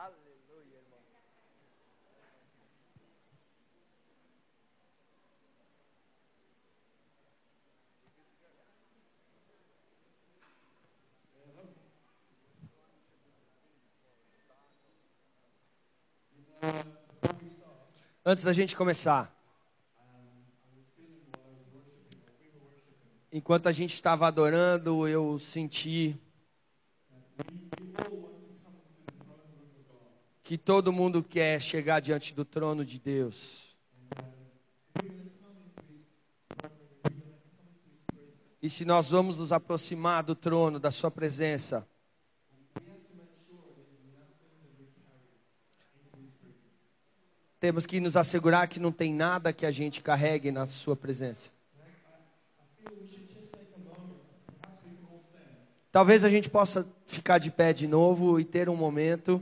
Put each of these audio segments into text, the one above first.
Aleluia, irmão. Antes da gente começar, enquanto a gente estava adorando, eu senti que todo mundo quer chegar diante do trono de Deus. E se nós vamos nos aproximar do trono, da Sua presença, temos que nos assegurar que não tem nada que a gente carregue na Sua presença. Talvez a gente possa ficar de pé de novo e ter um momento.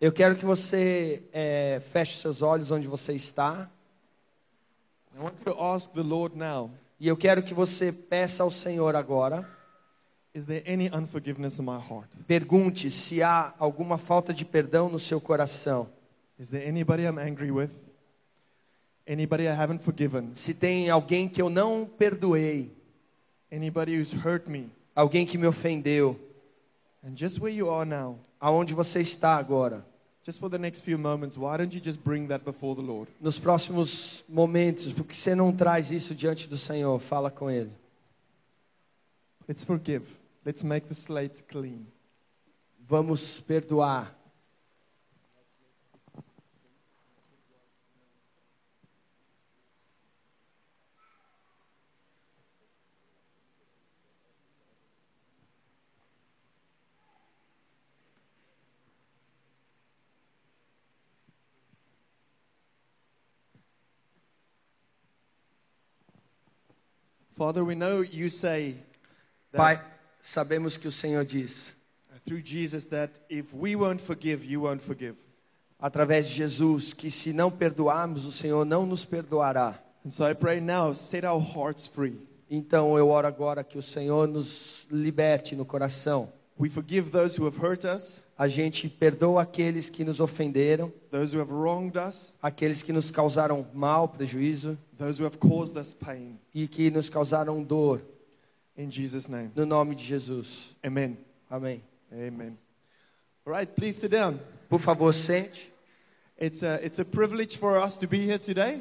Eu quero que você é, feche seus olhos onde você está. E eu quero que você peça ao Senhor agora. Pergunte se há alguma falta de perdão no seu coração. Se tem alguém que eu não perdoei. Alguém que me ofendeu. And just where you are now, Aonde você está agora? just for the next few moments, why don't you just bring that before the Lord? Nos próximos momentos, porque você não traz isso diante do Senhor? Fala com Ele. Let's forgive. Let's make the slate clean. Vamos perdoar. Father, we know you say Pai, sabemos que o Senhor diz, through Jesus that if we won't forgive, you won't forgive. através de Jesus, que se não perdoarmos, o Senhor não nos perdoará. And so I pray now, set our hearts free. Então eu oro agora que o Senhor nos liberte no coração. We forgive those who have hurt us, A gente perdoa aqueles que nos ofenderam, those who have wronged us, aqueles que nos causaram mal, prejuízo those who have caused us pain. e que nos causaram dor. In Jesus' name. No nome de Jesus. Amen. Amém. Amen. All right, please sit down. Por favor, sente. It's a, it's a privilege for us to be here today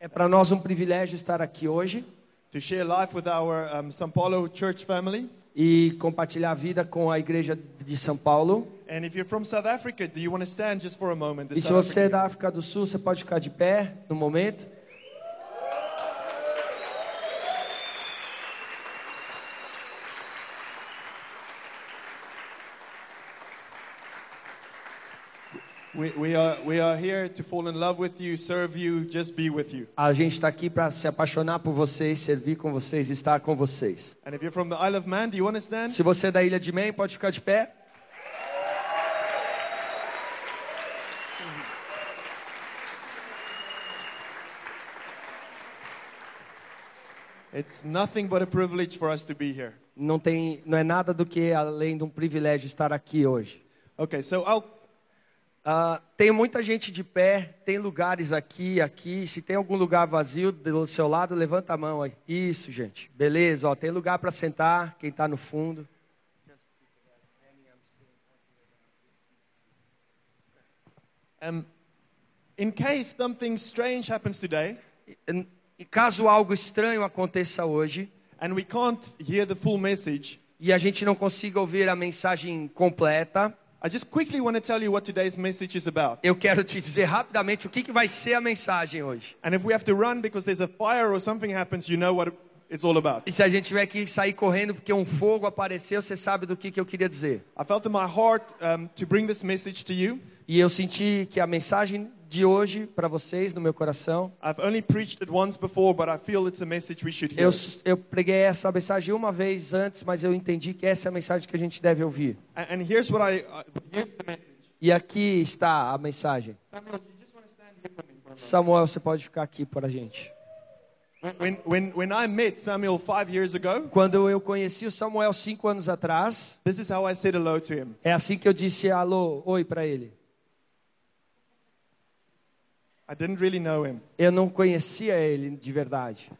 É para nós um privilégio estar aqui hoje to share life with our um, São Paulo church family. E compartilhar a vida com a igreja de São Paulo. And if you're from South Africa, do you want to stand just for a moment? E se South você é da África do Sul, você pode ficar de pé no momento. we, we, are, we are here to fall in love with you, serve you, just be with you. A gente está aqui para se apaixonar por vocês, servir com vocês, estar com vocês. And if you're from the Isle of Man, do you want to stand? Se você é da Ilha de Man, pode ficar de pé. It's nothing but a privilege for us to be here. Não tem, não é nada do que além de um privilégio estar aqui hoje. Okay, so I'll, Ah, tem muita gente de pé, tem lugares aqui, aqui. Se tem algum lugar vazio do seu lado, levanta a mão aí. Isso, gente. Beleza, ó, tem lugar para sentar, quem está no fundo. um, in case something strange happens today E- E caso algo estranho aconteça hoje and we can't hear the full message, e a gente não consiga ouvir a mensagem completa, I just quickly want to tell you what today's message is about. eu quero te dizer rapidamente o que, que vai ser a mensagem hoje. And if we have to run because there's a fire or something happens, you know what it's all about. E se a gente tiver que sair correndo porque um fogo apareceu, você sabe do que, que eu queria dizer. I felt in my heart um, to bring this message to you. E eu senti que a mensagem de hoje para vocês, no meu coração, eu, eu preguei essa mensagem uma vez antes, mas eu entendi que essa é a mensagem que a gente deve ouvir. And, and here's what I uh, here's the message. E aqui está a mensagem. Samuel, me? Samuel, você pode ficar aqui para a gente. When, when, when I met Samuel five years ago, Quando eu conheci o Samuel cinco anos atrás, this is how I said hello to him. é assim que eu disse alô, oi para ele. I didn't really know him. Eu não conhecia ele de verdade.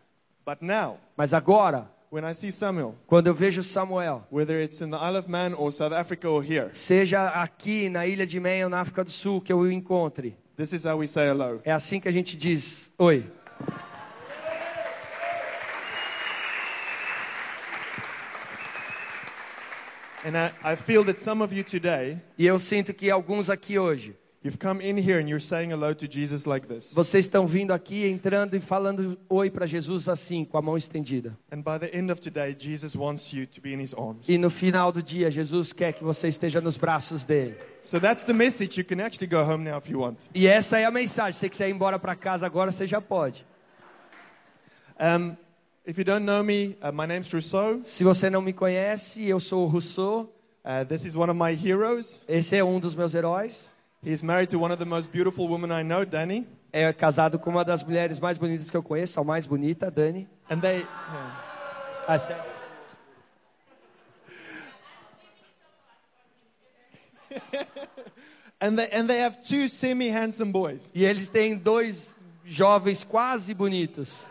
But now, Mas agora, when I see Samuel, quando eu vejo Samuel, here, seja aqui na ilha de Man ou na África do Sul que eu o encontre, this is how we say hello. é assim que a gente diz oi. And I, I feel that some of you today, E eu sinto que alguns aqui hoje, you've come in here and you're saying hello to Jesus like this. vocês estão vindo aqui, entrando e falando oi para Jesus assim, com a mão estendida. And by the end of today, Jesus wants you to be in his arms. E no final do dia, Jesus quer que você esteja nos braços dele. So that's the message. You can actually go home now if you want. E essa é a mensagem. Se você quiser ir embora para casa agora, você já pode. Um, if you don't know me, uh, my name's Rousseau. Se você não me conhece, eu sou o Rousseau. Uh, this is one of my heroes. Esse é um dos meus heróis. He's married to one of the most beautiful women I know, Danny. É casado com uma das mulheres mais bonitas que eu conheço, a mais bonita, Dani. And they, Ah, sério? and they, and they have two semi-handsome boys. E eles têm dois jovens quase bonitos.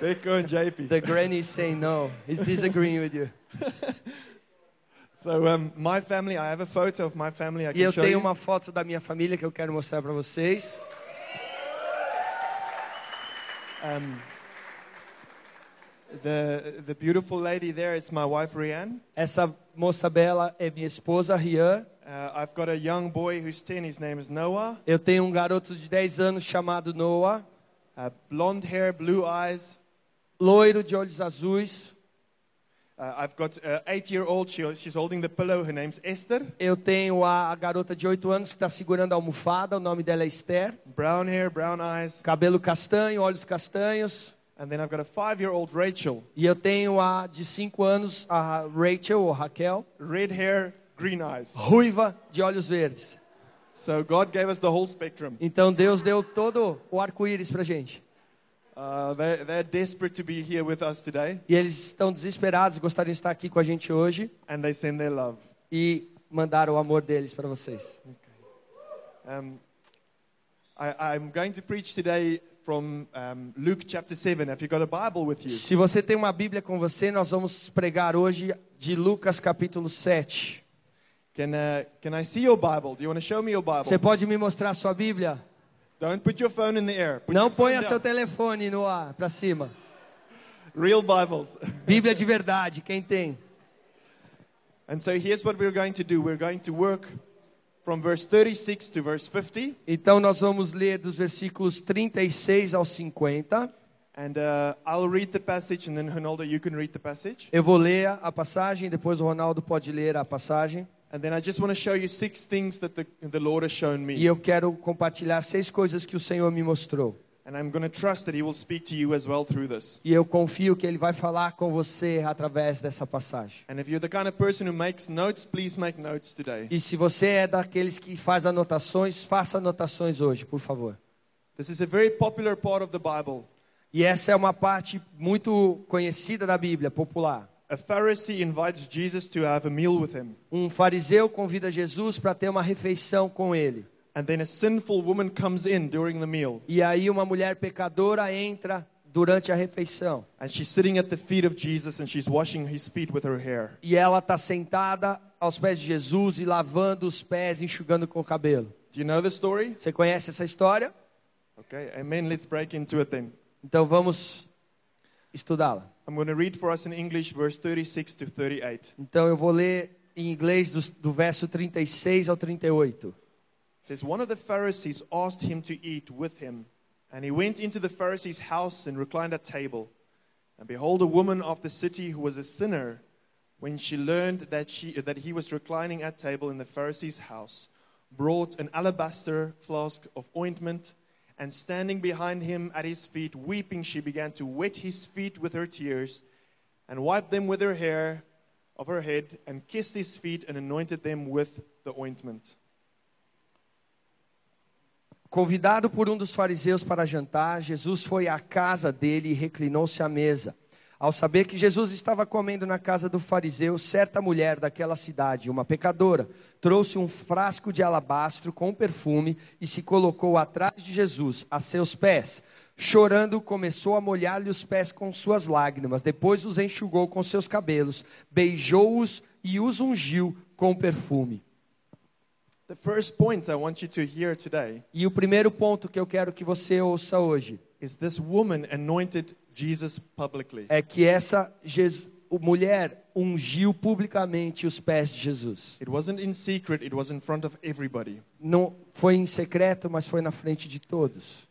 Deco and JP. The granny is saying no. He's disagreeing with you. So um, my family, I have a photo of my family I E can eu show tenho you. uma foto da minha família que eu quero mostrar para vocês. Um, the, the beautiful lady there is my wife, Rianne. Essa moça bela é minha esposa, Rian. Uh, I've got a young boy who's 10. His name is Noah. Eu tenho um garoto de 10 anos chamado Noah, Uh, blonde hair, blue eyes. loiro de olhos azuis. Eu tenho a, a garota de 8 anos que está segurando a almofada, o nome dela é Esther. Brown hair, brown eyes. Cabelo castanho, olhos castanhos. And then I've got a five-year-old Rachel. E eu tenho a de 5 anos, a Rachel, ou Raquel, Red hair, green eyes. ruiva de olhos verdes. So God gave us the whole spectrum. Então Deus deu todo o arco-íris pra gente. Uh, they, they're desperate to be here with us today, E eles estão desesperados, gostariam de estar aqui com a gente hoje and they send their love. e mandaram o amor deles para vocês. Um, I, I'm going to preach today from um, Luke chapter 7. Have you got a Bible with you? Se você tem uma Bíblia com você, nós vamos pregar hoje de Lucas capítulo 7. Can, uh, can I see your Bible? Do you want to show me your Bible? Você pode me mostrar a sua Bíblia? Don't put your phone in the air. Put Não ponha seu telefone no ar, para cima. Real Bibles. Bíblia de verdade, quem tem? and so here's what we're going to do. We're going to work from verse 36 to verse 50. Então nós vamos ler dos versículos 36 ao 50. And uh, I'll read the passage, and then Ronaldo, you can read the passage. Eu vou ler a passagem, depois o Ronaldo pode ler a passagem. And then I just want to show you six things that the, the Lord has shown E me. eu quero compartilhar seis coisas que o Senhor me mostrou. And I'm going to trust that He will speak to you as well through this. E eu confio que Ele vai falar com você através dessa passagem. And if you're the kind of person who makes notes, please make notes today. E se você é daqueles que faz anotações, faça anotações hoje, por favor. This is a very popular part of the Bible. E essa é uma parte muito conhecida da Bíblia, popular. A Pharisee invites Jesus to have a meal with him. Um fariseu convida Jesus para ter uma refeição com ele. And then a sinful woman comes in during the meal. E aí uma mulher pecadora entra durante a refeição. And she's sitting at the feet of Jesus and she's washing his feet with her hair. E ela está sentada aos pés de Jesus e lavando os pés, enxugando com o cabelo. Do you know the story? Você conhece essa história? Okay, amen. Let's break into it then. Então vamos estudá-la. I'm going to read for us in English verse 36 to 38. Então eu vou ler em inglês do, do verso 36 ao 38. It says, One of the Pharisees asked him to eat with him. And he went into the Pharisee's house and reclined at table. And behold, a woman of the city who was a sinner, when she learned that, she, that he was reclining at table in the Pharisee's house, brought an alabaster flask of ointment. And standing behind him at his feet, weeping, she began to wet his feet with her tears, and wiped them with her hair of her head, and kissed his feet, and anointed them with the ointment. Convidado por um dos fariseus para jantar, Jesus foi à casa dele e reclinou-se à mesa. Ao saber que Jesus estava comendo na casa do fariseu, certa mulher daquela cidade, uma pecadora, trouxe um frasco de alabastro com perfume e se colocou atrás de Jesus, a seus pés. Chorando, começou a molhar-lhe os pés com suas lágrimas. Depois os enxugou com seus cabelos, beijou-os e os ungiu com perfume. The first point I want you to hear today E o primeiro ponto que eu quero que você ouça hoje is this woman anointed. É que essa Jes- o- mulher ungiu publicamente os pés de Jesus. It wasn't in secret, it was in front of everybody. Não foi em secreto, mas foi na frente de todos.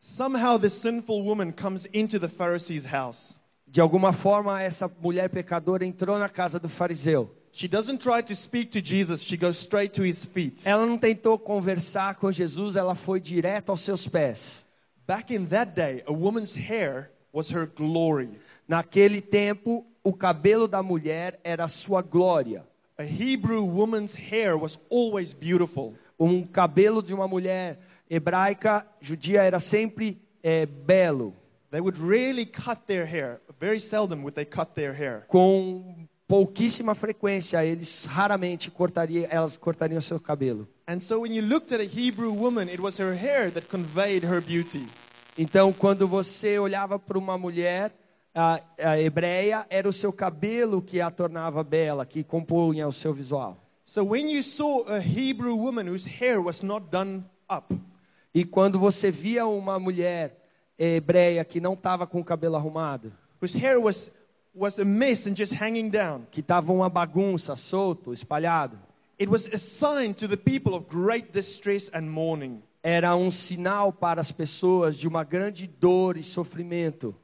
Somehow, this sinful woman comes into the Pharisee's house. De alguma forma, essa mulher pecadora entrou na casa do fariseu. She doesn't try to speak to Jesus, she goes straight to his feet. Ela não tentou conversar com Jesus, ela foi direto aos seus pés. Back in that day, a woman's hair was her glory. Naquele tempo, o cabelo da mulher era a sua glória. A Hebrew woman's hair was always beautiful. Um cabelo de uma mulher hebraica judia era sempre eh, belo, They would rarely cut their hair. Very seldom would they cut their hair. com pouquíssima frequência eles raramente cortariam, elas cortariam seu cabelo. And so when you looked at a Hebrew woman, it was her hair that conveyed her beauty. Então, quando você olhava para uma mulher a, a hebreia, era o seu cabelo que a tornava bela, que compunha o seu visual. So when you saw a Hebrew woman whose hair was not done up, E quando você via uma mulher hebreia que não estava com o cabelo arrumado, whose hair was, was a mess and just hanging down, que estava uma bagunça, solto, espalhado, it was a sign to the people of great distress and mourning. Era um sinal para as pessoas de uma grande dor e sofrimento.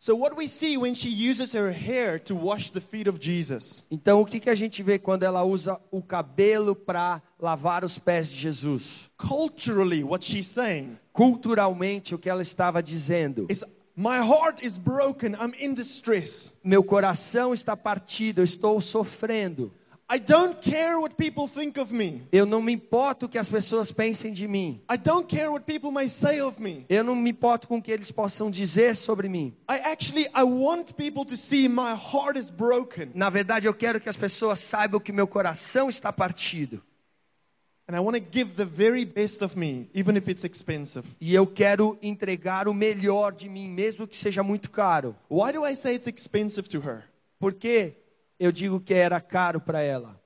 So what we see when she uses her hair to wash the feet of Jesus Então, o que, que a gente vê quando ela usa o cabelo para lavar os pés de Jesus? culturally what she's saying Culturalmente, o que ela estava dizendo? is my heart is broken i'm in distress Meu coração está partido, eu estou sofrendo. I don't care what people think of me Eu não me importo o que as pessoas pensem de mim. i don't care what people may say of me Eu não me importo com o que eles possam dizer sobre mim. i actually i want people to see my heart is broken Na verdade, eu quero que as pessoas saibam que meu coração está partido. and i want to give the very best of me even if it's expensive E eu quero entregar o melhor de mim, mesmo que seja muito caro. why do i say it's expensive to her Por que eu digo que era caro para ela?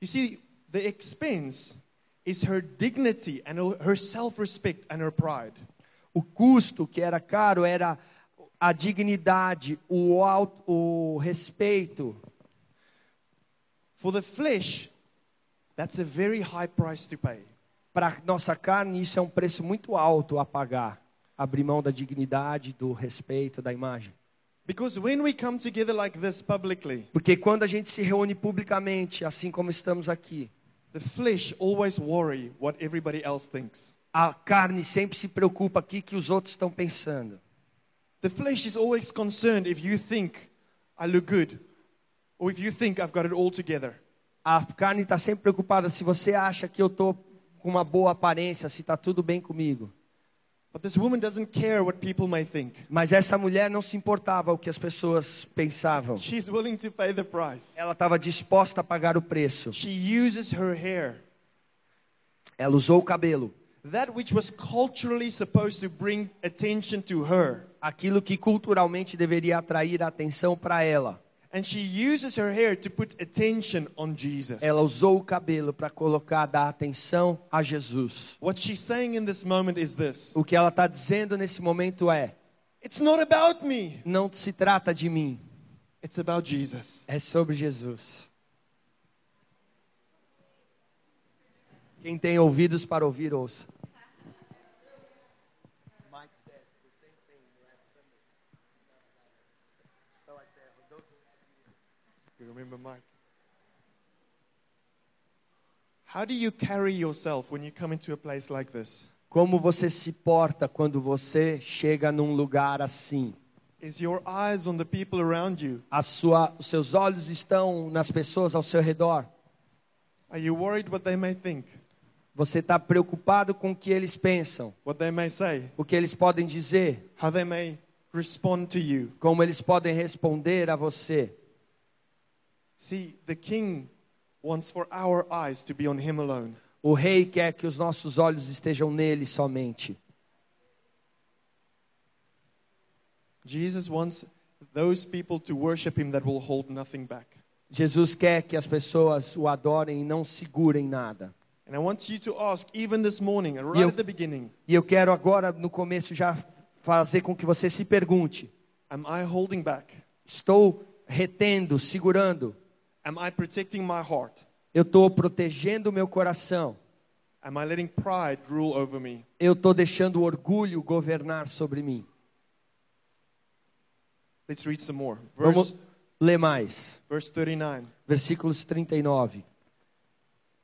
you see the expense is her dignity and her self-respect and her pride O custo que era caro era a dignidade, o, alto, o respeito. For the flesh, that's a very high price to pay. Para nossa carne, isso é um preço muito alto a pagar. Abrir mão da dignidade, do respeito, da imagem. Because when we come together like this publicly, Porque quando a gente se reúne publicamente, assim como estamos aqui, the flesh always worry what everybody else thinks. a carne sempre se preocupa aqui que os outros estão pensando. The flesh is always concerned if you think I look good or if you think I've got it all together. A carne está sempre preocupada se você acha que eu estou com uma boa aparência, se está tudo bem comigo. Mas essa mulher não se importava o que as pessoas pensavam. She's willing to pay the price. Ela estava disposta a pagar o preço. She uses her hair, Ela usou o cabelo. that which was culturally supposed to bring attention to her. Aquilo que culturalmente deveria atrair a atenção para ela. And she uses her hair to put attention on Jesus. Ela usou o cabelo para colocar, dar atenção a Jesus. What she's saying in this moment is this O que ela está dizendo nesse momento é: It's not about me, não se trata de mim, it's about Jesus. é sobre Jesus. Quem tem ouvidos para ouvir, ouça. Remember Mike? How do you carry yourself when you come into a place like this? Como você se porta quando você chega num lugar assim? Is your eyes on the people around you? A sua, os seus olhos estão nas pessoas ao seu redor? Are you worried what they may think? Você está preocupado com o que eles pensam, what they may say, o que eles podem dizer, how they may respond to you. como eles podem responder a você. See, the king wants for our eyes to be on him alone. O rei quer que os nossos olhos estejam nele somente. Jesus wants those people to worship him that will hold nothing back. Jesus quer que as pessoas o adorem e não segurem nada. And I want you to ask, even this morning, right Eu- at the beginning, E eu quero agora, no começo, já fazer com que você se pergunte: am I holding back? estou retendo, segurando? Am I protecting my heart? Eu estou protegendo o meu coração? Am I letting pride rule over me? Eu estou deixando o orgulho governar sobre mim? Let's read some more. Vamos Verse, ler mais. verse 39. Versículos 39.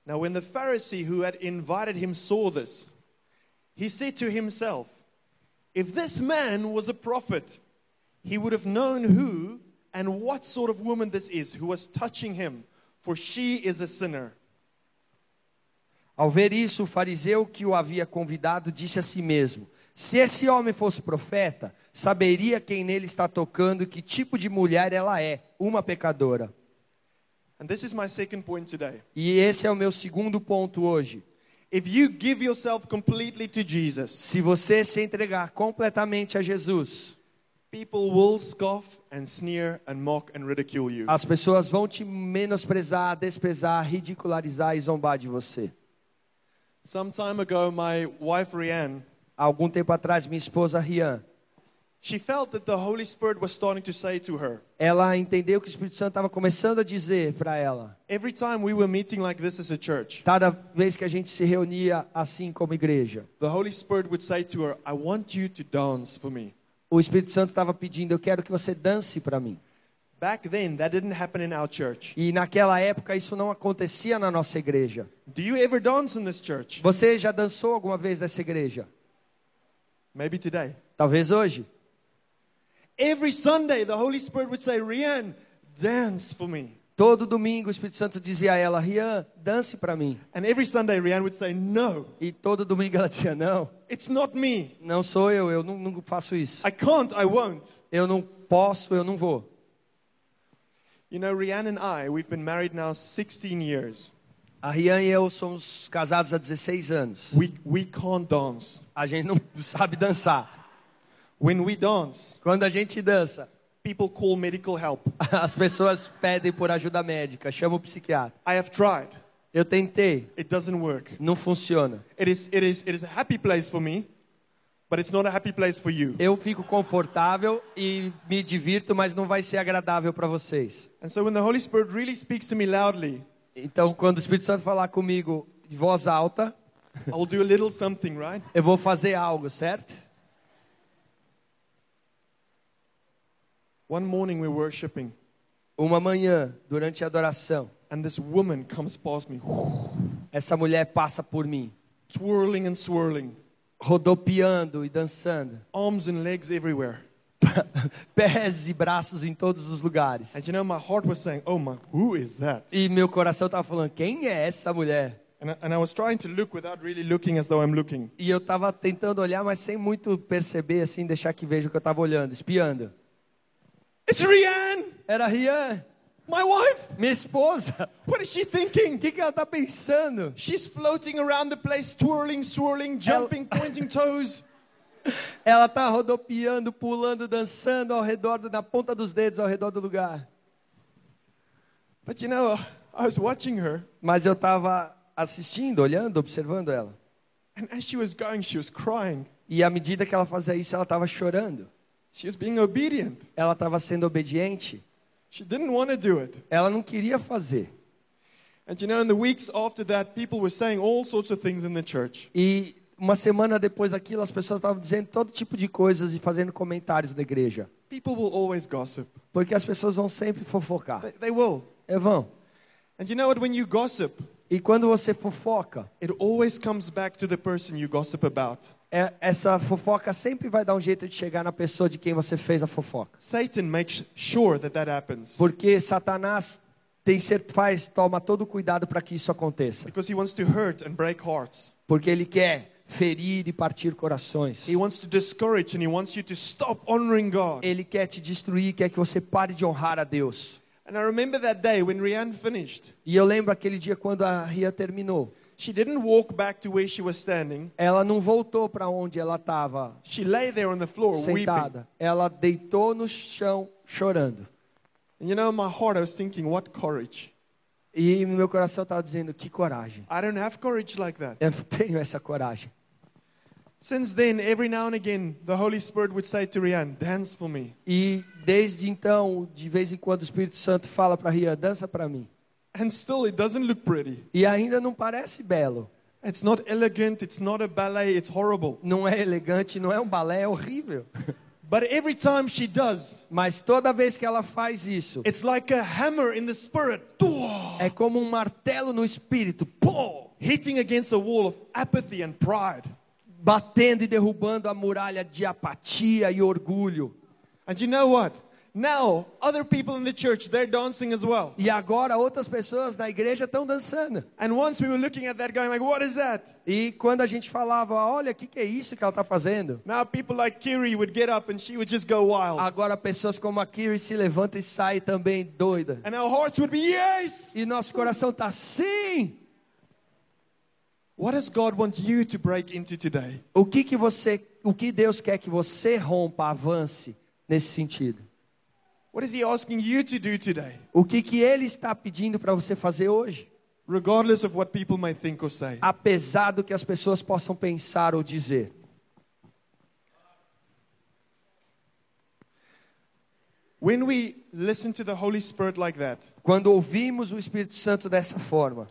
Now, when the Pharisee who had invited him saw this, he said to himself, If this man was a prophet, he would have known who and what sort of woman this is who was touching him, for she is a sinner. Ao ver isso, o fariseu que o havia convidado disse a si mesmo: Se esse homem fosse profeta, saberia quem nele está tocando e que tipo de mulher ela é, uma pecadora. And this is my second point today. E esse é o meu segundo ponto hoje. If you give yourself completely to Jesus, Se você se entregar completamente a Jesus, as pessoas vão te menosprezar, desprezar, ridicularizar e zombar de você. Some time ago, my wife Rianne, algum tempo atrás, minha esposa Rian, she felt that the Holy Spirit was starting to say to her, ela entendeu que o Espírito Santo estava começando a dizer para ela, every time we were meeting like this as a church, cada vez que a gente se reunia assim como igreja, the Holy Spirit would say to her, I want you to dance for me. O Espírito Santo estava pedindo: Eu quero que você dance para mim. Back then, that didn't happen in our church. E naquela época isso não acontecia na nossa igreja. Do you ever dance in this church? Você já dançou alguma vez nessa igreja? Maybe today. Talvez hoje. Every Sunday, the Holy Spirit would say, Rianne, dance for me. Todo domingo o Espírito Santo dizia a ela: Rian, dance para mim. And every Sunday, Rianne would say, No, E todo domingo ela dizia: Não, it's not me. não sou eu, eu não, não faço isso. I can't, I won't. Eu não posso, eu não vou. You know, Rianne and I, we've been married now 16 years. A Rian e eu somos casados há 16 anos. We, we can't dance. A gente não sabe dançar. When we dance, Quando a gente dança, people call medical help. as pessoas pedem por ajuda médica, chama o psiquiatra. I have tried. Eu tentei, It doesn't work. não funciona. It is, it is, it is a happy place for me, but it's not a happy place for you. Eu fico confortável e me divirto, mas não vai ser agradável para vocês. And so when the Holy Spirit really speaks to me loudly, Então, quando o Espírito Santo falar comigo de voz alta, I'll do a little something, right? eu vou fazer algo, certo? One morning we're worshiping, Uma manhã, durante a adoração, and this woman comes past me, essa mulher passa por mim, twirling and swirling, rodopiando e dançando, arms and legs everywhere. pés e braços em todos os lugares. And you know, my heart was saying, Oh my, who is that? E meu coração estava falando: quem é essa mulher? And I, and I was trying to look without really looking as though I'm looking. E eu estava tentando olhar, mas sem muito perceber, assim, deixar que veja o que eu estava olhando, espiando. It's Rianne, Era a Rian, my wife. minha esposa. What is she O thinking? que, que ela está pensando? She's floating around the place, twirling, swirling, jumping, pointing toes. Ela está rodopiando, pulando, dançando ao redor, do- na ponta dos dedos, ao redor do lugar. But you know, I was watching her, Mas eu estava assistindo, olhando, observando ela. and as she was going, she was crying. E à medida que ela fazia isso, ela estava chorando. She was being obedient. Ela estava sendo obediente. She didn't want to do it. Ela não queria fazer. And you know, in the weeks after that, people were saying all sorts of things in the church. E uma semana depois daquilo, as pessoas estavam dizendo todo tipo de coisas e fazendo comentários da igreja. People will always gossip. Porque as pessoas vão sempre fofocar. They, they will. É vão. And you know what? When you gossip, E quando você fofoca, it always comes back to the person you gossip about. É- essa fofoca sempre vai dar um jeito de chegar na pessoa de quem você fez a fofoca. Satan makes sure that that happens. Porque Satanás tem cer- faz, toma todo o cuidado para que isso aconteça. because he wants to hurt and break hearts. Porque ele quer ferir e partir corações. He wants to discourage and he wants you to stop honoring God. Ele quer te destruir, quer que você pare de honrar a Deus. And I remember that day when Rianne finished. E eu lembro aquele dia quando a Ria terminou. She didn't walk back to where she was standing. Ela não voltou para onde ela estava She lay there on the floor weeping. sentada. Ela deitou no chão chorando. And you know, my heart, I was thinking, what courage. E no meu coração estava dizendo: que coragem. I don't have courage like that. Eu não tenho essa coragem. Since then, every now and again, the Holy Spirit would say to Rianne, dance for me. E desde então, de vez em quando, o Espírito Santo fala para Ria: dança para mim. And still, it doesn't look pretty. E ainda não parece belo. It's not elegant. It's not a ballet. It's horrible. Não é elegante, não é um balé, é horrível. But every time she does, Mas toda vez que ela faz isso, it's like a hammer in the spirit, é como um martelo no espírito, pô, hitting against a wall of apathy and pride. batendo e derrubando a muralha de apatia e orgulho. And you know what? Now, other people in the church, they're dancing as well. E agora outras pessoas na igreja estão dançando. And once we were looking at that, going like, what is that? E quando a gente falava, olha, o que, que é isso que ela está fazendo? Now people like Kiri would get up and she would just go wild. Agora pessoas como a Kiri se levantam e saem também doida. And our hearts would be, yes! E nosso coração está sim. What does God want you to break into today? O que que você, o que Deus quer que você rompa, avance nesse sentido? What is He asking you to do today? O que que Ele está pedindo para você fazer hoje? Regardless of what people may think or say. Apesar do que as pessoas possam pensar ou dizer. When we listen to the Holy Spirit like that, Quando ouvimos o Espírito Santo dessa forma,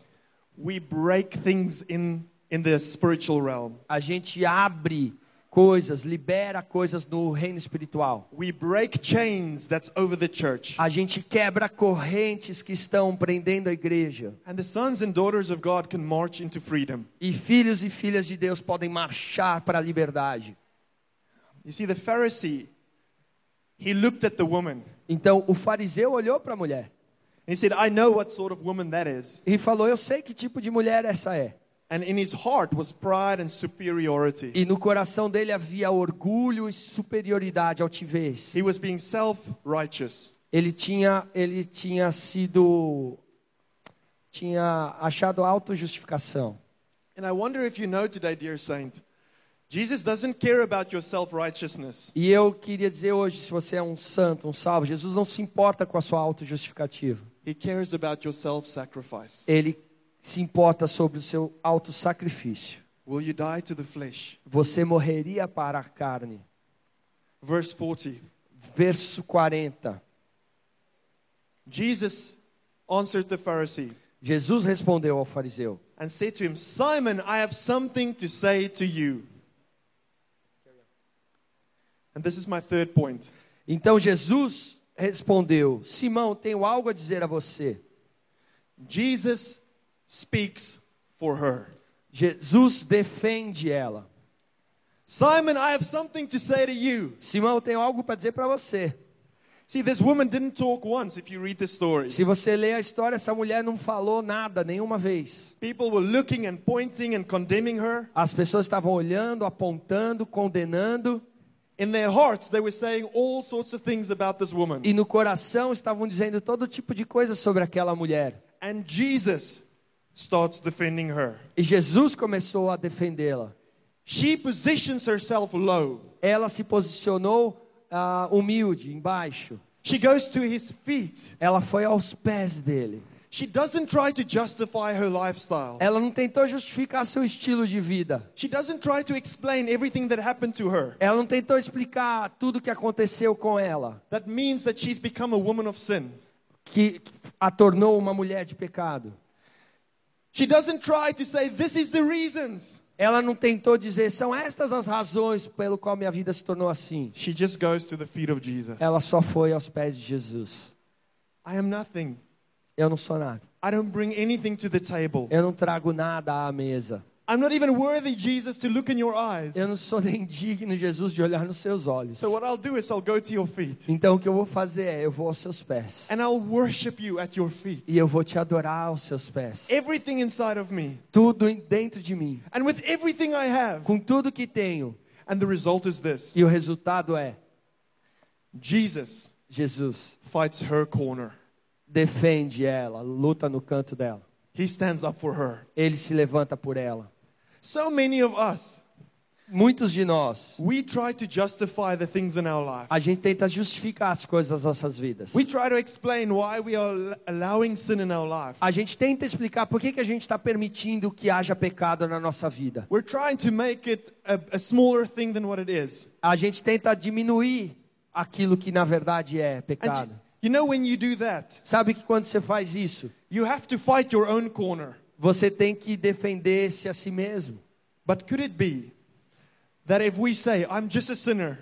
we break things in, in the spiritual realm. a gente abre coisas, libera coisas no reino espiritual. We break chains that's over the church. A gente quebra correntes que estão prendendo a igreja. And the sons and daughters of God can march into freedom. E filhos e filhas de Deus podem marchar para a liberdade. You see, the Pharisee, he looked at the woman Então o fariseu olhou para a mulher he said, I know what sort of woman that is. e falou: Eu sei que tipo de mulher essa é. And in his heart was pride and superiority. E no coração dele havia orgulho e superioridade, altivez. He was being self righteous. Ele tinha, ele tinha sido, tinha achado autojustificação. And I wonder if you know today, dear saint, Jesus doesn't care about your self righteousness. E eu queria dizer hoje, se você é um santo, um salvo, Jesus não se importa com a sua autojustificativa. He cares about your self sacrifice. Ele se importa sobre o seu autossacrifício. Will you die to the flesh? Você morreria para a carne. Verse 40. Verso 40. Jesus answered the Pharisee Jesus respondeu ao fariseu: and said to him, Simon, I have something to say to you. And this is my third point. Então Jesus respondeu: Simão, tenho algo a dizer a você. Jesus speaks for her. Jesus defende ela. Simon, I have something to say to you. Simão, tenho algo para dizer para você. See, this woman didn't talk once if you read the story. Se você ler a história, essa mulher não falou nada nenhuma vez. People were looking and pointing and condemning her. As pessoas estavam olhando, apontando, condenando, In their hearts, they were saying all sorts of things about this woman. e no coração estavam dizendo todo tipo de coisa sobre aquela mulher. And Jesus starts defending her. E Jesus começou a defendê-la. She positions herself low. Ela se posicionou ah, humilde, embaixo. She goes to his feet. Ela foi aos pés dele. She doesn't try to justify her lifestyle. Ela não tentou justificar seu estilo de vida. She doesn't try to explain everything that happened to her. Ela não tentou explicar tudo o que aconteceu com ela, That means that she's become a woman of sin. que a tornou uma mulher de pecado. She doesn't try to say, This is the reasons. Ela não tentou dizer, são estas as razões pelo qual minha vida se tornou assim. She just goes to the feet of Jesus. Ela só foi aos pés de Jesus. I am nothing. Eu não sou nada. I don't bring anything to the table. Eu não trago nada à mesa. I'm not even worthy, Jesus, to look in your eyes. Eu não sou nem digno, Jesus, de olhar nos seus olhos. So what I'll do is I'll go to your feet Então o que eu vou fazer é, eu vou aos seus pés. and I'll worship you at your feet. E eu vou te adorar aos seus pés. Everything inside of me Tudo dentro de mim. and with everything I have. Com tudo que tenho. And the result is this E o resultado é, Jesus Jesus fights her corner. defende ela, luta no canto dela. He stands up for her. Ele se levanta por ela. So many of us, Muitos de nós, we try to justify the things in our life. a gente tenta justificar as coisas das nossas vidas. We try to explain why we are al- allowing sin in our life. A gente tenta explicar por que, que a gente está permitindo que haja pecado na nossa vida. We're trying to make it a, a smaller thing than what it is. A gente tenta diminuir aquilo que na verdade é And pecado. you, you know, when you do that, Sabe que quando você faz isso, you have to fight your own corner. Você tem que defender-se a si mesmo. But could it be that if we say, I'm just a sinner,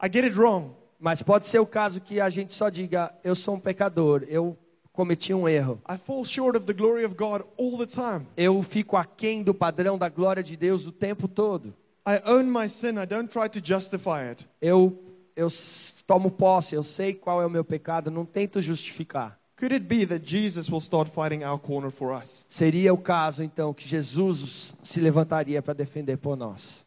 I get it wrong, Mas pode ser o caso que a gente só diga: eu sou um pecador, eu cometi um erro. I fall short of the glory of God all the time. Eu fico aquém do padrão da glória de Deus o tempo todo. I own my sin, I don't try to justify it. Eu, eu tomo posse, eu sei qual é o meu pecado, não tento justificar. Could it be that Jesus will start fighting our corner for us? Seria o caso, então, que Jesus se levantaria para defender por nós.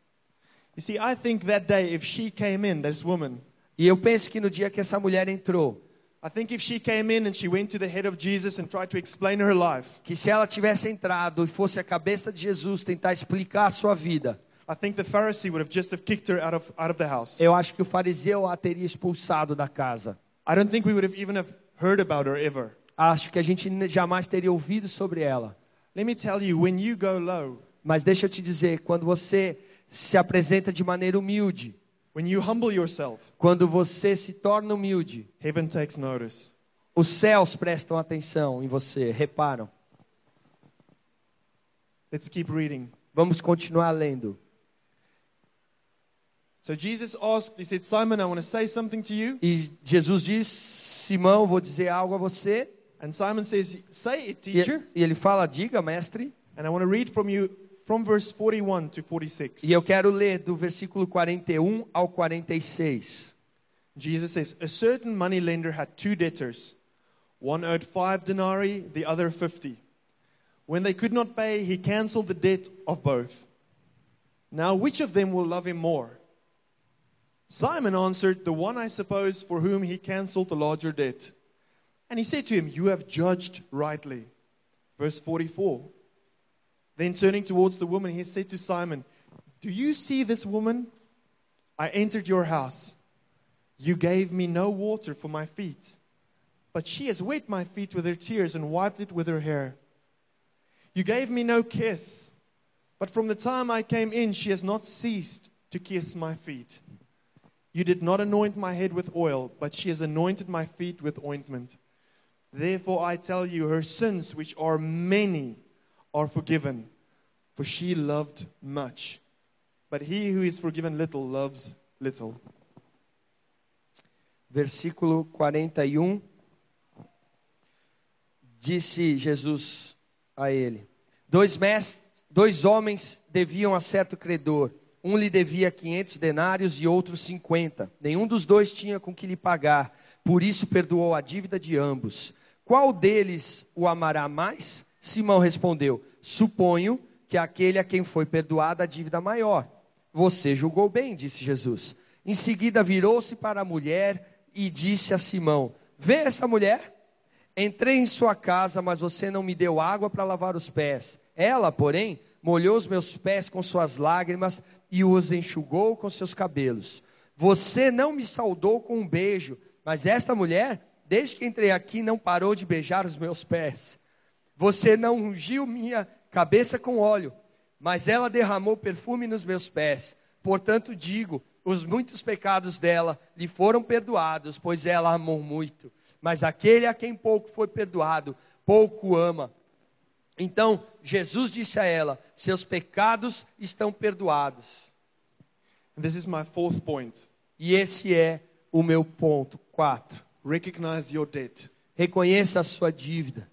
You see, I think that day, if she came in, this woman, E eu penso que no dia que essa mulher entrou, I think if she came in and she went to the head of Jesus and tried to explain her life, que se ela tivesse entrado e fosse a cabeça de Jesus tentar explicar a sua vida, I think the Pharisee would have just have kicked her out of, out of the house. eu acho que o fariseu a teria expulsado da casa. I don't think we would have even have heard about her ever. Acho que a gente jamais teria ouvido sobre ela. Let me tell you, when you go low, Mas deixa eu te dizer, quando você se apresenta de maneira humilde, when you humble yourself, quando você se torna humilde, heaven takes notice. os céus prestam atenção em você, reparam. Let's keep reading. Vamos continuar lendo. So Jesus asked, he said, Simon, I want to say something to you. E Jesus diz: Simão, vou dizer algo a você. And Simon says, Say it, teacher. e ele fala: Diga, mestre. And I want to read from you from verse 41 to 46. E eu quero ler do versículo 41 um ao 46. Jesus says, A certain money lender had two debtors. One owed five denarii, the other fifty. When they could not pay, he cancelled the debt of both. Now, which of them will love him more? Simon answered, The one, I suppose, for whom he cancelled the larger debt. And he said to him, You have judged rightly. Verse 44. Then turning towards the woman, he said to Simon, Do you see this woman? I entered your house. You gave me no water for my feet, but she has wet my feet with her tears and wiped it with her hair. You gave me no kiss, but from the time I came in, she has not ceased to kiss my feet. You did not anoint my head with oil, but she has anointed my feet with ointment. Therefore, I tell you, her sins, which are many, are forgiven, for she loved much. But he who is forgiven little loves little. Versículo 41. Um. Disse Jesus a ele: Dois, mestres, dois homens deviam a certo credor. Um lhe devia 500 denários e outro 50. Nenhum dos dois tinha com que lhe pagar. Por isso perdoou a dívida de ambos. Qual deles o amará mais? Simão respondeu: Suponho que aquele a quem foi perdoada a dívida maior. Você julgou bem, disse Jesus. Em seguida virou-se para a mulher e disse a Simão: Vê essa mulher? Entrei em sua casa, mas você não me deu água para lavar os pés. Ela, porém, molhou os meus pés com suas lágrimas e os enxugou com seus cabelos. Você não me saudou com um beijo, mas esta mulher, desde que entrei aqui, não parou de beijar os meus pés. Você não ungiu minha cabeça com óleo, mas ela derramou perfume nos meus pés. Portanto, digo: os muitos pecados dela lhe foram perdoados, pois ela amou muito. Mas aquele a quem pouco foi perdoado, pouco ama. Então Jesus disse a ela: Seus pecados estão perdoados. And this is my fourth point. E esse é o meu ponto 4. Recognize your debt. Reconheça a sua dívida.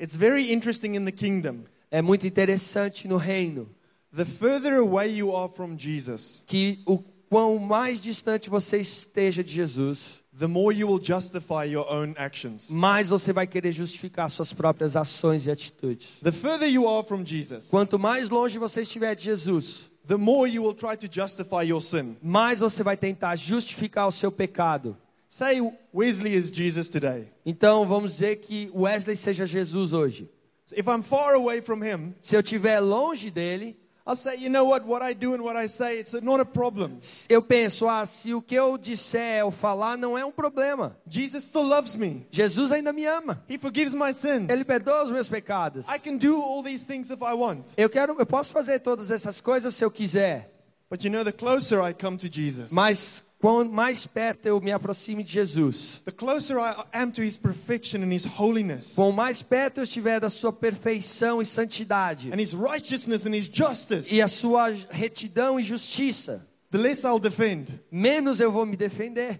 It's very interesting in the kingdom. É muito interessante no reino the further away you are from Jesus, que o quão mais distante você esteja de Jesus, the more you will justify your own actions. mais você vai querer justificar suas próprias ações e atitudes. The further you are from Jesus, Quanto mais longe você estiver de Jesus, the more you will try to justify your sin. mais você vai tentar justificar o seu pecado. Say Wesley is Jesus today. Então vamos dizer que Wesley seja Jesus hoje. So if I'm far away from him, Se eu estiver longe dele, I'll say, you know what, what I do and what I say, it's not a problem. eu penso, ah, se o que eu disser ou falar não é um problema. Jesus still loves me. Jesus ainda me ama. He forgives my sins. Ele perdoa os meus pecados. I can do all these things if I want. Eu quero, eu posso fazer todas essas coisas se eu quiser. But you know, the closer I come to Jesus, Mas quanto mais perto eu me aproxime de Jesus, the closer I am to his perfection and his holiness quanto mais perto eu estiver da sua perfeição e santidade and his righteousness and his justice, e a sua retidão e justiça, the less I'll defend. menos eu vou me defender.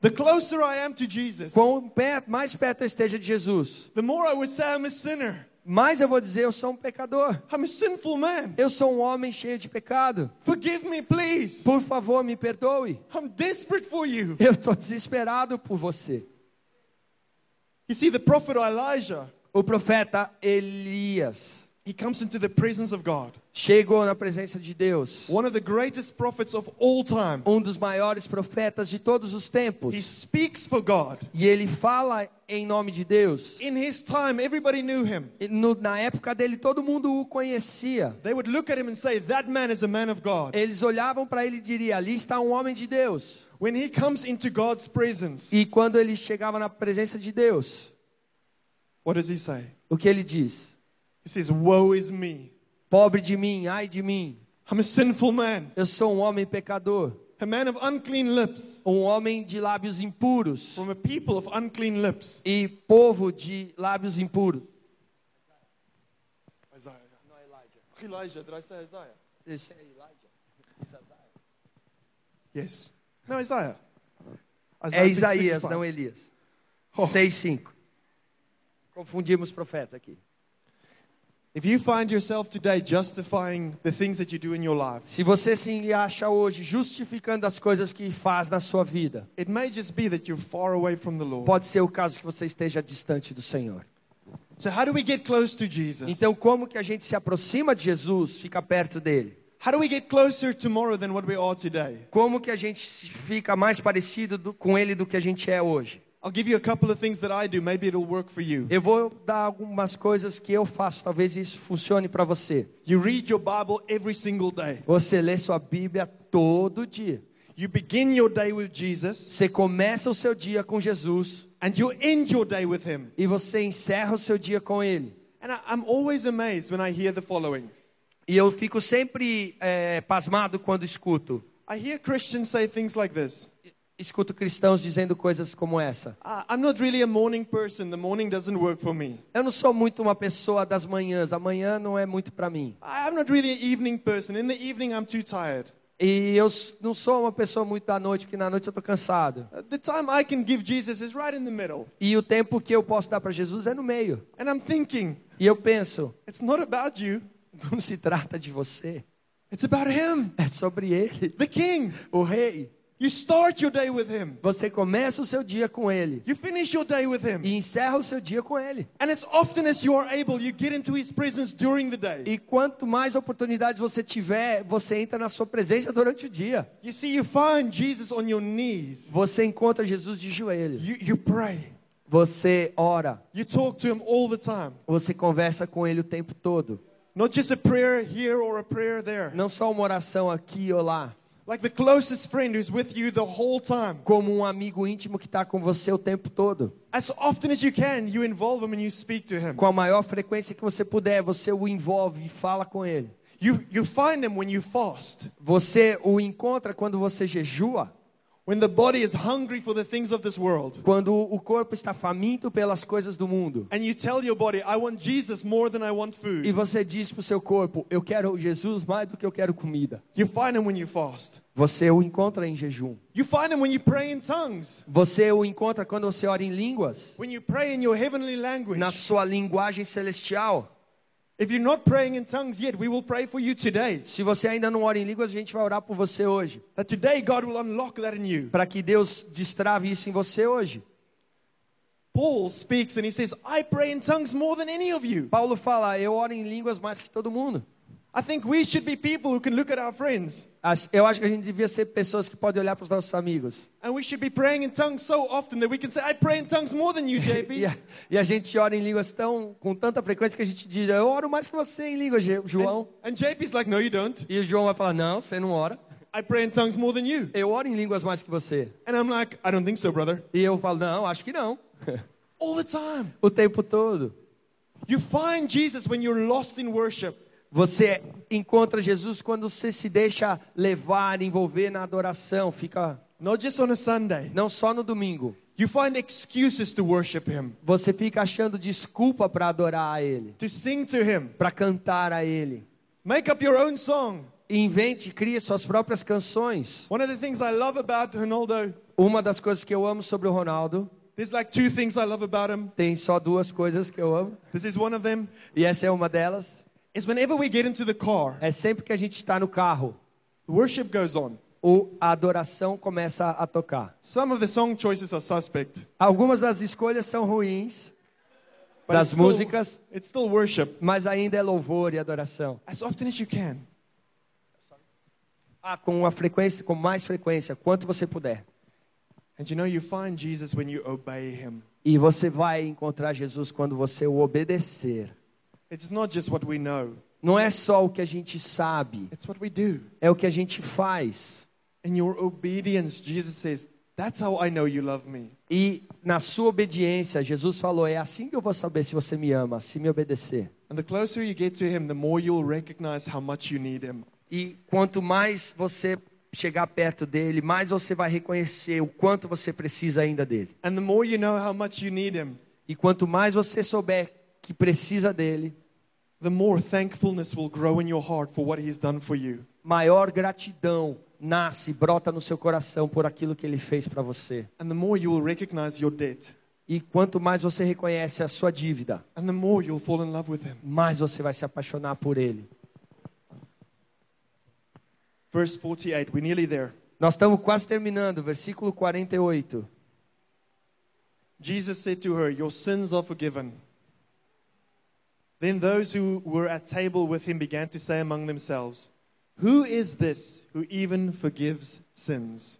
The closer I am to Jesus, Quanto mais perto eu esteja de Jesus, the more I would say I'm a sinner. Mais eu vou dizer eu sou um pecador. I'm a sinful man. Eu sou um homem cheio de pecado. Forgive me, please. Por favor, me perdoe. I'm desperate for you. Eu estou desesperado por você. You see, the prophet Elijah, O profeta Elias he comes into the presence of God. chegou na presença de Deus. One of the greatest prophets of all time. Um dos maiores profetas de todos os He tempos. speaks for God. E ele fala em nome de Deus. In his time, everybody knew him. No- na época dele, todo mundo o conhecia. They would look at him and say, That man is a man of God. Eles olhavam para ele e diriam: Ali está um homem de Deus. When he comes into God's presence, E quando ele chegava na presença de Deus, what does he say? o que ele diz? He says, Woe is me. Pobre de mim, ai de mim. I'm a sinful man, Eu sou um homem pecador. a man of unclean lips, Um homem de lábios impuros. from a people of unclean lips. E povo de lábios impuros. Isaiah. Elijah. Did I say Isaiah? Yes. No, Isaiah. É Isaías, 65. não Elias. Oh. 6,5. Confundimos profeta aqui. Se você se acha hoje justificando as coisas que faz na sua vida, it may just be that you're far away from the Lord. pode ser o caso que você esteja distante do Senhor. So, how do we get close to Jesus? Então, como que a gente se aproxima de Jesus, fica perto dele? How do we get closer tomorrow than what we are today? Como que a gente fica mais parecido do- com ele do que a gente é hoje? I'll give you a couple of things that I do. Maybe it'll work for you. Eu vou dar algumas coisas que eu faço, talvez isso funcione para você. You read your Bible every single day. Você lê sua Bíblia todo dia. You begin your day with Jesus Você começa o seu dia com Jesus and you end your day with Him. e você encerra o seu dia com ele. And I, I'm always amazed when I hear the following E eu fico sempre é, pasmado quando escuto. I hear Christians say things like this Escuto cristãos dizendo coisas como essa. "Ah, I'm not really a morning person, the morning doesn't work for me. Eu não sou muito uma pessoa das manhãs. Amanhã não é muito para mim. I- I'm not really an evening person. In the evening, I'm too tired. E eu não sou uma pessoa muito da noite, que na noite eu tô cansado. The time I can give Jesus is right in the middle. E o tempo que eu posso dar para Jesus é no meio. And I'm thinking, E eu penso, it's not about you, não se trata de você, it's about Him, é sobre ele, the King. o rei. You start your day with Him, Você começa o seu dia com ele you finish your day with Him. e encerra o seu dia com ele. And as often as you are able, you get into His presence during the day. E quanto mais oportunidades você tiver, você entra na sua presença durante o dia. You see, you find Jesus on your knees. Você encontra Jesus de joelho. You, you pray. Você ora. You talk to Him all the time. Você conversa com ele o tempo todo. Not just a prayer here or a prayer there. Não só uma oração aqui ou lá. Like the closest friend who's with you the whole time. Como um amigo íntimo que está com você o tempo todo. As often as you can, you involve Him and you speak to Him. Com a maior frequência que você puder, você o envolve e fala com ele. You, you find Him when you fast. Você o encontra quando você jejua. When the body is hungry for the things of this world. Quando o corpo está faminto pelas coisas do mundo. And you tell your body, I want Jesus more than I want E food. você diz para o seu corpo: Eu quero Jesus mais do que eu quero comida. You find Him when you fast. Você o encontra em jejum. You find Him when you pray in tongues. Você o encontra quando você ora em línguas, When you pray in your heavenly language. na sua linguagem celestial. Se você ainda não ora em línguas, a gente vai orar por você hoje. That today God will unlock that in you. Para que Deus destrave isso em você hoje. Paul speaks and he says, I pray in tongues more than any of you. Paulo fala, eu oro em línguas mais que todo mundo. I think we should be people who can look at our friends As- Eu acho que a gente devia ser pessoas que podem olhar para os nossos amigos. and we should be praying in tongues so often that we can say, I pray in tongues more than you, E a, e a gente ora em línguas tão com tanta frequência que a gente diz, eu oro mais que você em línguas, João. And, and JP's like, No, you don't. E o João vai falar, não, você não ora. I pray in tongues more than you. Eu oro em línguas mais que você. And I'm like, I don't think so, brother. E eu falo, não, acho que não. All the time. O tempo todo. You find Jesus when you're lost in worship. Você encontra Jesus quando você se deixa levar, envolver na adoração, fica Not just on a Sunday. não só no domingo. You find excuses to worship Him, Você fica achando desculpa para adorar a ele, to sing to Him. para cantar a ele. Make up your own song. Invente, crie suas próprias canções. One of the things I love about Ronaldo, Uma das coisas que eu amo sobre o Ronaldo, there's like two things I love about him. tem só duas coisas que eu amo, This is one of them. e essa é uma delas. Is whenever we get into the car, É sempre que a gente está no carro, worship goes on. o, a adoração começa a tocar. Some of the song choices are suspect, Algumas das escolhas são ruins, but das it's still, músicas, it's still worship mas ainda é louvor e adoração. as often as you can. Ah, com uma frequência, com mais frequência, quanto você puder. And you know, you find Jesus when you obey Him. E você vai encontrar Jesus quando você o obedecer. It's not just what we know, Não é só o que a gente sabe, it's what we do. é o que a gente faz. In your obedience, Jesus says, That's how I know you love me. E na sua obediência, Jesus falou: é assim que eu vou saber se você me ama, se me obedecer. And the closer you get to Him, the more you'll recognize how much you need Him. E quanto mais você chegar perto dele, mais você vai reconhecer o quanto você precisa ainda dele. And the more you know how much you need Him, E quanto mais você souber que precisa dele, the more thankfulness will grow in your heart for what He's done for you. maior gratidão nasce, brota no seu coração por aquilo que ele fez para você. And the more you will recognize your debt, E quanto mais você reconhece a sua dívida, and the more you'll fall in love with Him. mais você vai se apaixonar por ele. Verse 48, we're nearly there. Nós estamos quase terminando, versículo 48. Jesus said to her, Your sins are forgiven. Then those who were at table with him began to say among themselves, Who is this who even forgives sins?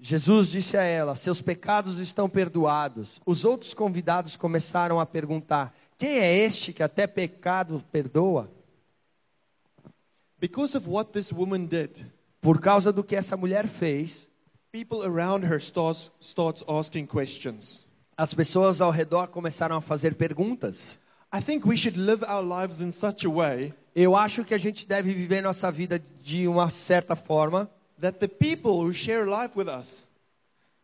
Jesus disse a ela: Seus pecados estão perdoados. Os outros convidados começaram a perguntar: Quem é este que até pecado perdoa? Because of what this woman did, Por causa do que essa mulher fez, people around her starts, starts asking questions. as pessoas ao redor começaram a fazer perguntas. I think we should live our lives in such a way Eu acho que a gente deve viver nossa vida de uma certa forma that the people who share life with us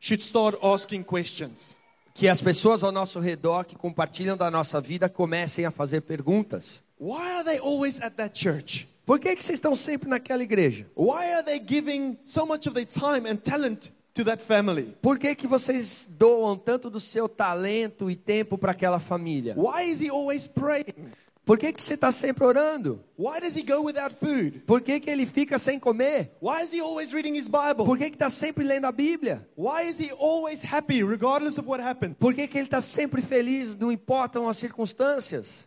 should start asking questions. que as pessoas ao nosso redor que compartilham da nossa vida comecem a fazer perguntas. Why are they always at that church? Por que, que vocês estão sempre naquela igreja? Why are they giving so much of their time and talent to that family? Por que, que vocês doam tanto do seu talento e tempo para aquela família? Why is he always praying? Por que, que você está sempre orando? Why does he go without food? Por que, que ele fica sem comer? Why is he always reading his Bible? Por que está sempre lendo a Bíblia? Why is he always happy regardless of what happens? Por que, que ele está sempre feliz, não importam as circunstâncias?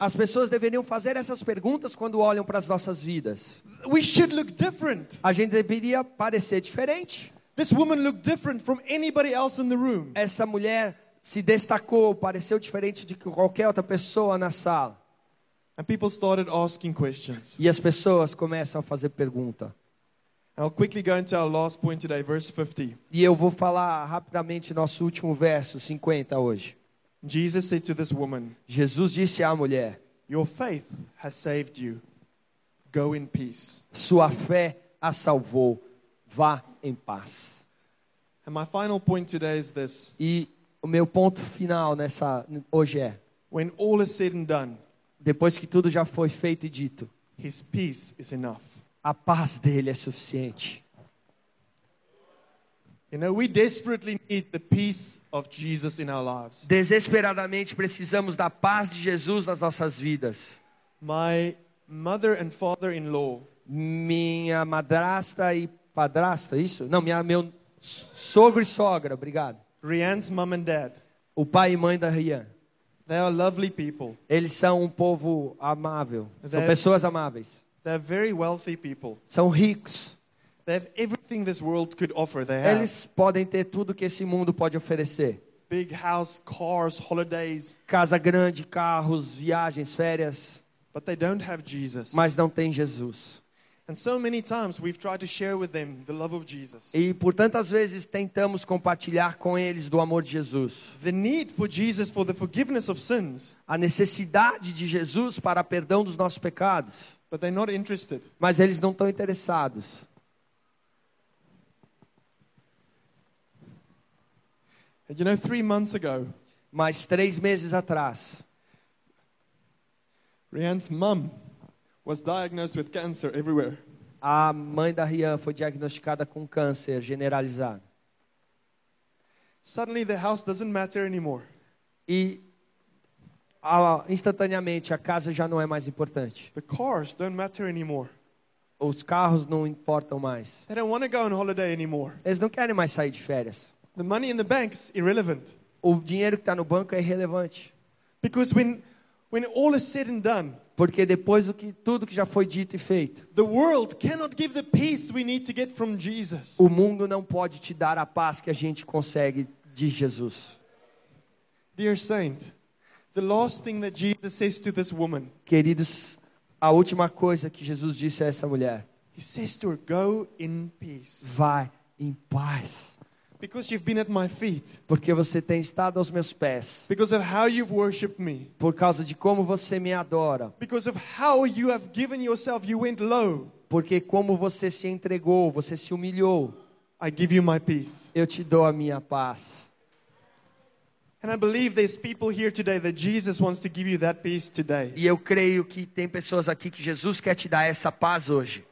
As pessoas deveriam fazer essas perguntas quando olham para as nossas vidas. We should look different. A gente deveria parecer diferente. This woman looked different from anybody else in the room. Essa mulher se destacou, pareceu diferente de qualquer outra pessoa na sala. And people started asking questions. E as pessoas começam a fazer pergunta. I'll quickly go into our last point today, verse 50. E eu vou falar rapidamente nosso último verso, 50 hoje. Jesus said to this woman, Jesus disse à mulher: Your faith has saved you. Go in peace. Sua fé a salvou. Vá em paz. And my final point today is this E o meu ponto final nessa hoje é: when all is said and done, depois que tudo já foi feito e dito, his peace is enough. a paz dele é suficiente. You know, we desperately need the peace of Jesus in our lives. Desesperadamente precisamos da paz de Jesus nas nossas vidas. My mother and father in law, Minha madrasta e padrasta, isso? Não, minha, meu sogro e sogra, obrigado. Rianne's mom and dad, O pai e mãe da Rian. they are lovely people. Eles são um povo amável. São Deve- pessoas amáveis. They're very wealthy people. São ricos. They have everything this world could offer. They have Eles podem ter tudo que esse mundo pode oferecer. big house, cars, holidays, Casa grande, carros, viagens, férias. but they don't have Jesus. Mas não tem Jesus. And so many times we've tried to share with them the love of Jesus. E por tantas vezes tentamos compartilhar com eles do amor de Jesus. The need for Jesus for the forgiveness of sins, A necessidade de Jesus para perdão dos nossos pecados. but they're not interested. Mas eles não estão interessados. And you know, three months ago, Mas três meses atrás, Rianne's mum was diagnosed with cancer everywhere. a mãe da Rian foi diagnosticada com câncer generalizado. Suddenly, the house doesn't matter anymore. E ah, instantaneamente a casa já não é mais importante. The cars don't matter anymore. Os carros não importam mais. They don't want to go on holiday anymore. Eles não querem mais sair de férias. The money in the bank's irrelevant. O dinheiro que está no banco é irrelevante. Because when, when all is said and done, Porque depois do que tudo que já foi dito e feito, the world cannot give the peace we need to get from Jesus. o mundo não pode te dar a paz que a gente consegue de Jesus. Dear saint, the last thing that Jesus says to this woman, Queridos, a última coisa que Jesus disse a essa mulher: he says to her, Go in peace. vai em paz, Because you've been at my feet. porque você tem estado aos meus pés, Because of how you've worshipped me. por causa de como você me adora, Because of how you have given yourself. You went low. porque como você se entregou, você se humilhou, I give you my peace. eu te dou a minha paz. And I believe there's people here today that Jesus wants to give you that peace today. E eu creio que tem pessoas aqui que Jesus quer te dar essa paz hoje.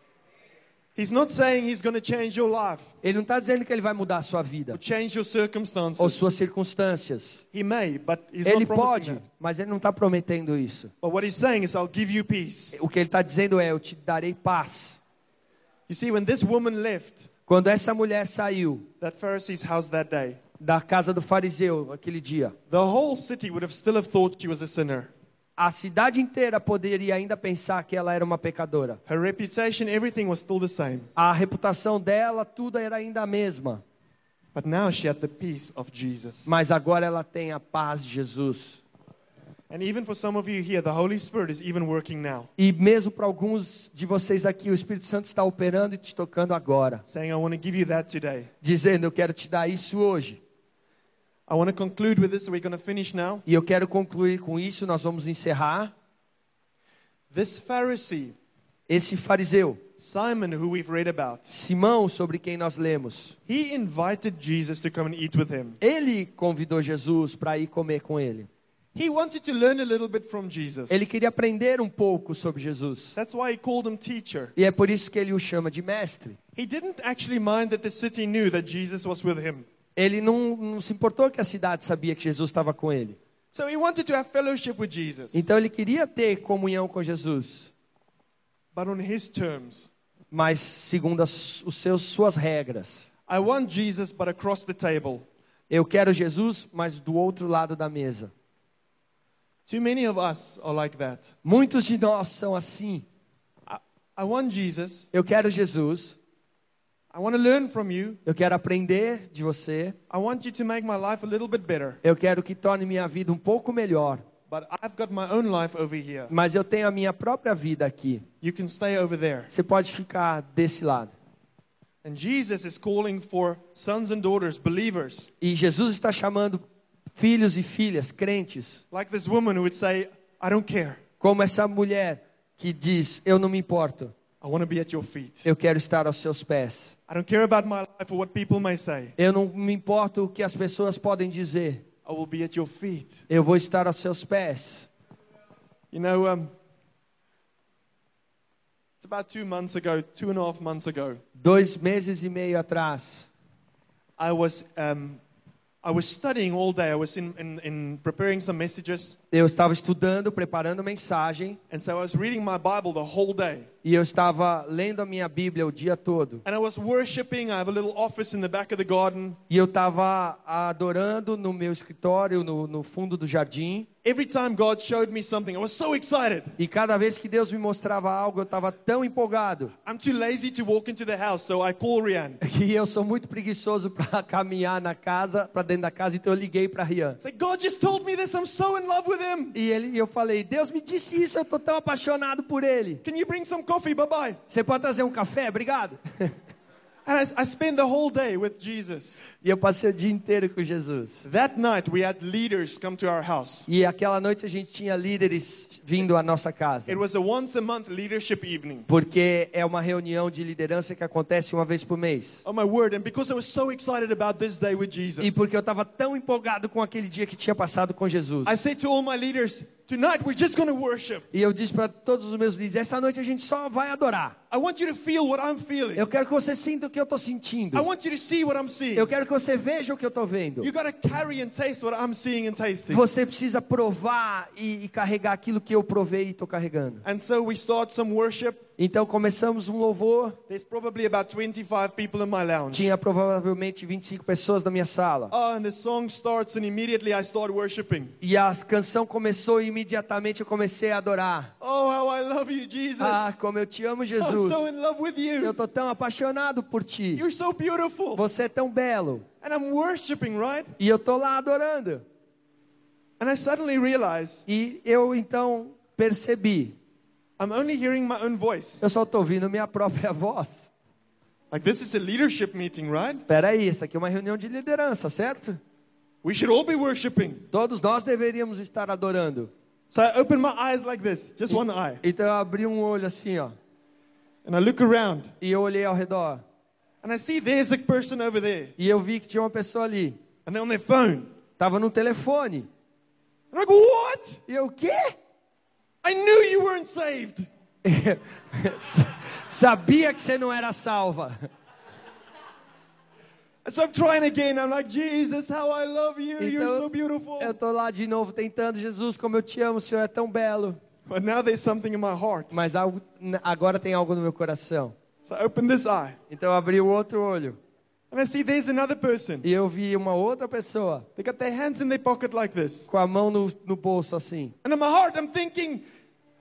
He's not saying he's going to change your life Ele não está dizendo que ele vai mudar a sua vida change your ou circumstances. suas circunstâncias. He may, but he's Ele not promising pode, that. mas ele não está prometendo isso. But what he's saying is, I'll give you peace. O que ele está dizendo é: eu te darei paz. You see, when this woman left Quando essa mulher saiu that Pharisee's house that day, da casa do fariseu aquele dia, the whole city would have still have thought she was a sinner. A cidade inteira poderia ainda pensar que ela era uma pecadora. Her reputation, everything was still the same. A reputação dela, tudo era ainda a mesma. But now she had the peace of Jesus. Mas agora ela tem a paz de Jesus. And even for some of you here, the Holy Spirit is even working now, E mesmo para alguns de vocês aqui, o Espírito Santo está operando e te tocando agora, saying, I want to give you that today. dizendo: Eu quero te dar isso hoje. I want to conclude with this. We're going to finish now. E eu quero concluir com isso, nós vamos encerrar. This Pharisee, Esse fariseu, Simon, who we've read about, Simão, sobre quem nós lemos, he invited Jesus to come and eat with him. ele convidou Jesus para ir comer com ele. He wanted to learn a little bit from Jesus. Ele queria aprender um pouco sobre Jesus. That's why he called him teacher. E é por isso que ele o chama de mestre. He didn't actually mind that the city knew that Jesus was with him. Ele não, não se importou que a cidade sabia que Jesus estava com ele. So he wanted to have fellowship with Jesus, Então ele queria ter comunhão com Jesus, but on his terms. mas segundo as os seus, suas regras. I want Jesus, but across the table. Eu quero Jesus, mas do outro lado da mesa. Too many of us are like that. Muitos de nós são assim. I, I want Jesus. Eu quero Jesus, I want to learn from you. Eu quero aprender de você, I want you to make my life a little bit better. eu quero que torne minha vida um pouco melhor. But I've got my own life over here. Mas eu tenho a minha própria vida aqui. You can stay over there. Você pode ficar desse lado. And Jesus is calling for sons and daughters, believers, E Jesus está chamando filhos e filhas, crentes, like this woman who would say, I don't care. como essa mulher que diz: Eu não me importo, I want to be at your feet. eu quero estar aos seus pés. I don't care about my life or what people may say. Eu não me importo o que as pessoas podem dizer, I will be at your feet. eu vou estar aos seus pés. You know, um, it's about two months ago, two and a half months ago. Dois meses e meio atrás, I was um, I was studying all day. I was in, in, in preparing some messages, Eu estava estudando, preparando mensagem, and so I was reading my Bible the whole day. e eu estava lendo a minha Bíblia o dia todo. And I was worshiping. I have a little office in the back of the garden. E eu estava adorando no meu escritório, no, no fundo do jardim. Every time God showed me something, I was so excited. E cada vez que Deus me mostrava algo, eu estava tão empolgado. I'm too lazy to walk into the house, so I call Rian. Que eu sou muito preguiçoso para caminhar na casa, para dentro da casa, então eu liguei para Rian. Say, God just told me this. I'm so in love with him. E ele, eu falei, Deus me disse isso, eu tô tão apaixonado por ele. Can you bring some coffee? Bye bye. Você pode trazer um café? Obrigado. And I, I spent the whole day with Jesus. E eu passei o dia inteiro com Jesus. That night, we had leaders come to our house. E aquela noite a gente tinha líderes vindo à nossa casa. It was a once a month leadership evening. Porque é uma reunião de liderança que acontece uma vez por mês. Oh my word. And because I was so excited about this day with E Jesus, porque eu estava tão empolgado com aquele dia que tinha passado com Jesus. I said to all my leaders, tonight we're just going to worship. E eu disse para todos os meus líderes: essa noite a gente só vai adorar. I want you to feel what I'm feeling. Eu quero que você sinta o que eu estou sentindo. I want you to see what I'm seeing. Eu quero que você veja o que eu estou vendo. You got to carry and taste what I'm seeing and tasting. Você precisa provar e, e carregar aquilo que eu provei e estou carregando. And so we start some worship. Então começamos um louvor. There's probably about 25 people in my lounge. Tinha provavelmente 25 pessoas na minha sala. Oh, and the song starts, and immediately I start worshiping. E a canção começou e imediatamente eu comecei a adorar. Oh, how I love you, Jesus. Ah, como eu te amo, I'm Jesus. so in love with Eu you. tô tão apaixonado por ti. You're so beautiful. Você é tão belo. And I'm worshiping, right? E eu tô lá adorando. And I suddenly realize E eu então percebi, I'm only hearing my own voice. eu só tô ouvindo minha própria voz. Like, this is a leadership meeting, right? Espera aí, isso aqui é uma reunião de liderança, certo? We should all be worshiping. Todos nós deveríamos estar adorando. So I open my eyes like this, just one eye. Então eu abri um olho assim, ó, And I look around. e eu olhei ao redor. And I see there's a person over there. E eu vi que tinha uma pessoa ali. And they're on their phone. Tava no telefone. And I go, what? E eu, o quê? I knew you weren't saved. Sabia que você não era salva. So I'm trying again. I'm like, Jesus, how I love you. You're Então, so beautiful. Eu tô lá de novo tentando, Jesus, como eu te amo, o Senhor é tão belo. But now there's something in my heart. Mas algo, agora tem algo no meu coração. So I open this eye. Então eu abri o outro olho. And I see there's another person. E eu vi uma outra pessoa They got their hands in their pocket like this. com a mão no, no bolso assim. And in my heart, I'm thinking,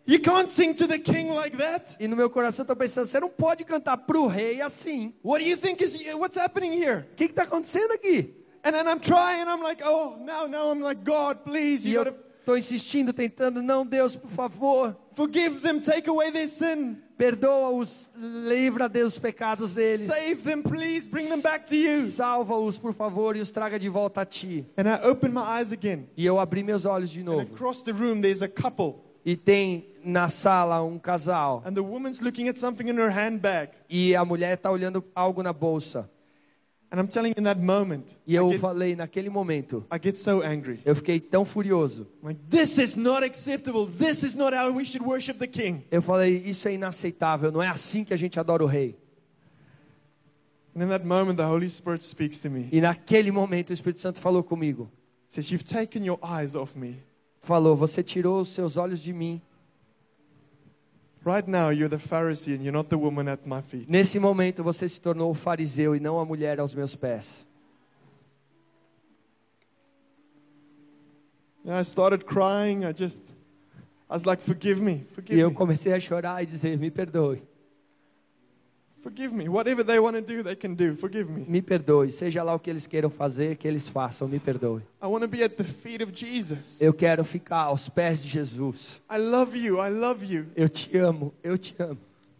you can't sing to the king like that. E no meu coração eu tô pensando, você não pode cantar pro rei assim. What do you think is, what's happening here? O que está acontecendo aqui? And then I'm trying, and I'm like, oh, now, now I'm like, God, please, you gotta tô insistindo, tentando, não, Deus, por favor, forgive them, take away their sin, perdoa-os, livra Deus os pecados deles. save them, please, bring them back to you. Salva-os, por favor, e os traga de volta a ti. And I open my eyes again. E eu abri meus olhos de And novo. across the room, there's a couple. E tem na sala um casal. And the woman's looking at something in her handbag. E a mulher está olhando algo na bolsa. And I'm telling you, in that moment, E eu I, get, falei naquele momento, so angry. eu fiquei tão furioso. I'm like, this is not acceptable. This is not how we should worship the king. Eu falei, isso é inaceitável, não é assim que a gente adora o rei. And in that moment, the Holy Spirit speaks to me. E naquele momento o Espírito Santo falou comigo. says, You've taken your eyes off me. Falou, você tirou os seus olhos de mim. Right now, you're the Pharisee and you're not the woman at my feet. Nesse momento você se tornou o fariseu e não a mulher aos meus pés. And I started crying. I just, I was like, Forgive me. Forgive E eu me. comecei a chorar e dizer, me perdoe, Forgive me. Whatever they want to do, they can do. Forgive me. me perdoe. Seja lá o que eles queiram fazer, que eles façam, me perdoe. I want to be at the feet of Jesus. Eu quero ficar aos pés de Jesus. I love you. I love you. Eu te amo, eu te amo.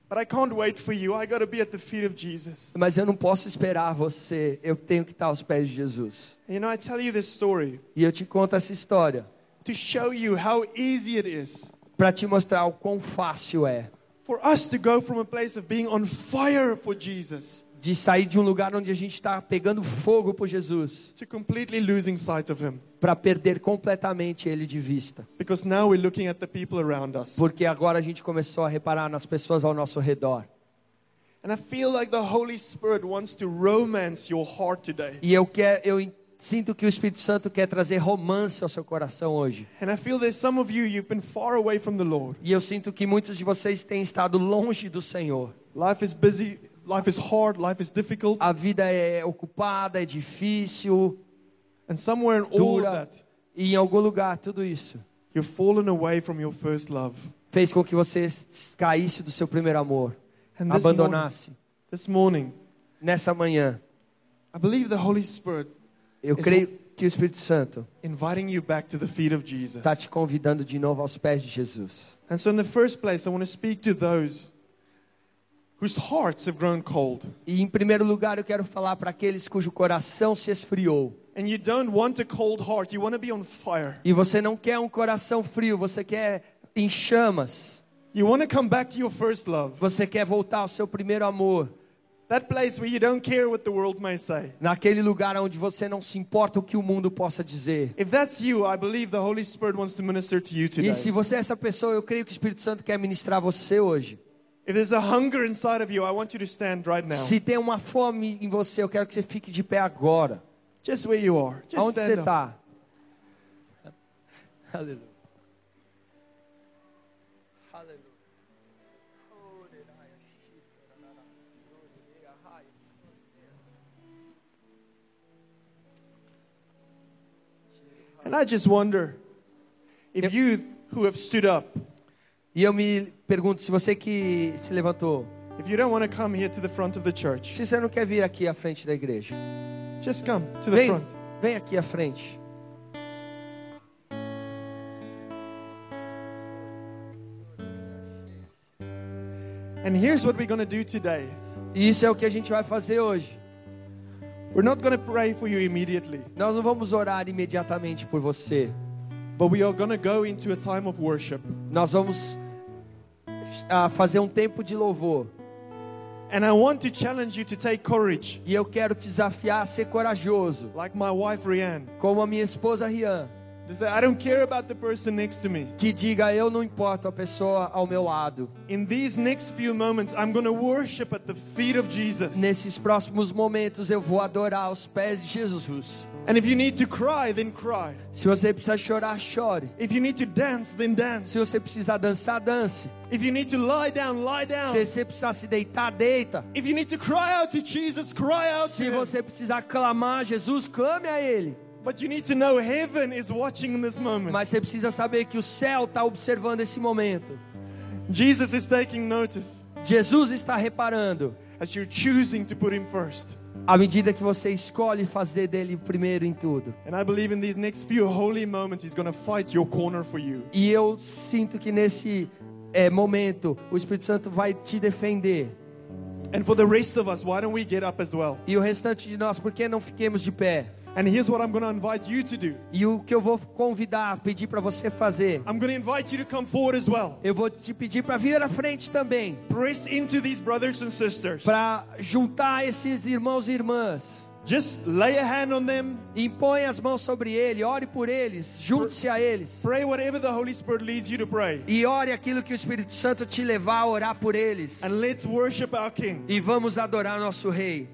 But I can't wait for you. I got to be at the feet of Jesus. Mas eu não posso esperar você, eu tenho que estar aos pés de Jesus. You know, I tell you this story E eu te conto essa história to show you how easy it is para te mostrar o quão fácil é for us to go from a place of being on fire for Jesus de sair de um lugar onde a gente está pegando fogo por Jesus to completely losing sight of Him. para perder completamente ele de vista. Because now we're looking at the people around us. Porque agora a gente começou a reparar nas pessoas ao nosso redor. And I feel like the Holy Spirit wants to romance your heart today. E eu quero, eu sinto que o Espírito Santo quer trazer romance ao seu coração hoje. And I feel there's some of you, you've been far away from the Lord. E eu sinto que muitos de vocês têm estado longe do Senhor. Life is busy, life is hard, life is difficult. A vida é ocupada, é difícil, And somewhere in all dura. that, E em algum lugar tudo isso you've fallen away from your first love. fez com que você caísse do seu primeiro amor, And this morning, abandonasse. this morning, Nessa manhã, I believe the Holy Spirit eu creio que o Espírito Santo inviting you back to the feet of Jesus. está te convidando de novo aos pés de Jesus. And so, in the first place, I want to speak to those whose hearts have grown cold. E em primeiro lugar, eu quero falar para aqueles cujo coração se esfriou. And you don't want a cold heart, you want to be on fire. E você não quer um coração frio, você quer em chamas. You want to come back to your first love. Você quer voltar ao seu primeiro amor. That place where you don't care what the world may say. Naquele lugar onde você não se importa o que o mundo possa dizer. If that's you, I believe the Holy Spirit wants to minister to you today. E se você é essa pessoa, eu creio que o Espírito Santo quer ministrar você hoje. If there's a hunger inside of you, I want you to stand right now. Se tem uma fome em você, eu quero que você fique de pé agora. Just where you are. Just Aonde você está? Aleluia. And I just wonder if you who have stood up, E eu me pergunto, se você que se levantou, if you don't want to come here to the front of the church, se você não quer vir aqui à frente da igreja, just come to the vem, front. vem aqui à frente. And here's what we're going to do today. E isso é o que a gente vai fazer hoje. We're not going to pray for you immediately, Nós não vamos orar imediatamente por você. but we are going to go into a time of worship. Nós vamos ah, fazer um tempo de louvor. And I want to challenge you to take courage, E eu quero te desafiar a ser corajoso, like my wife Rianne. como a minha esposa Rian, To say, I don't care about the person next to me. que diga: Eu não importo a pessoa ao meu lado. In these next few moments, I'm going to worship at the feet of Jesus. Nesses próximos momentos eu vou adorar aos pés de Jesus. And if you need to cry, then cry. Se você precisa chorar, chore. If you need to dance, then dance. Se você precisar dançar, dance. If you need to lie down, lie down. Se você precisar se deitar, deita. If you need to cry out to Jesus, cry out to Se você precisar clamar a Jesus, clame a Ele. But you need to know heaven is watching in this moment. Mas você precisa saber que o céu está observando esse momento. Jesus is taking notice Jesus está reparando. as you're choosing to put him first. À medida que você escolhe fazer dele o primeiro em tudo. And I believe in these next few holy moments, he's going to fight your corner for you. E eu sinto que nesse eh, momento o Espírito Santo vai te defender. And for the rest of us, why don't we get up as well? E o restante de nós, por que não fiquemos de pé? And here's what I'm going to invite you to do E o que eu vou convidar, pedir para você fazer, I'm going to invite you to come forward as well. eu vou te pedir para vir à frente também, Press into these brothers and sisters. para juntar esses irmãos e irmãs. Just lay a hand on them. Impõe as mãos sobre ele, ore por eles, junte-se a eles. Pray whatever the Holy Spirit leads you to pray. E ore aquilo que o Espírito Santo te levar a orar por eles. And let's worship our King. E vamos adorar nosso Rei.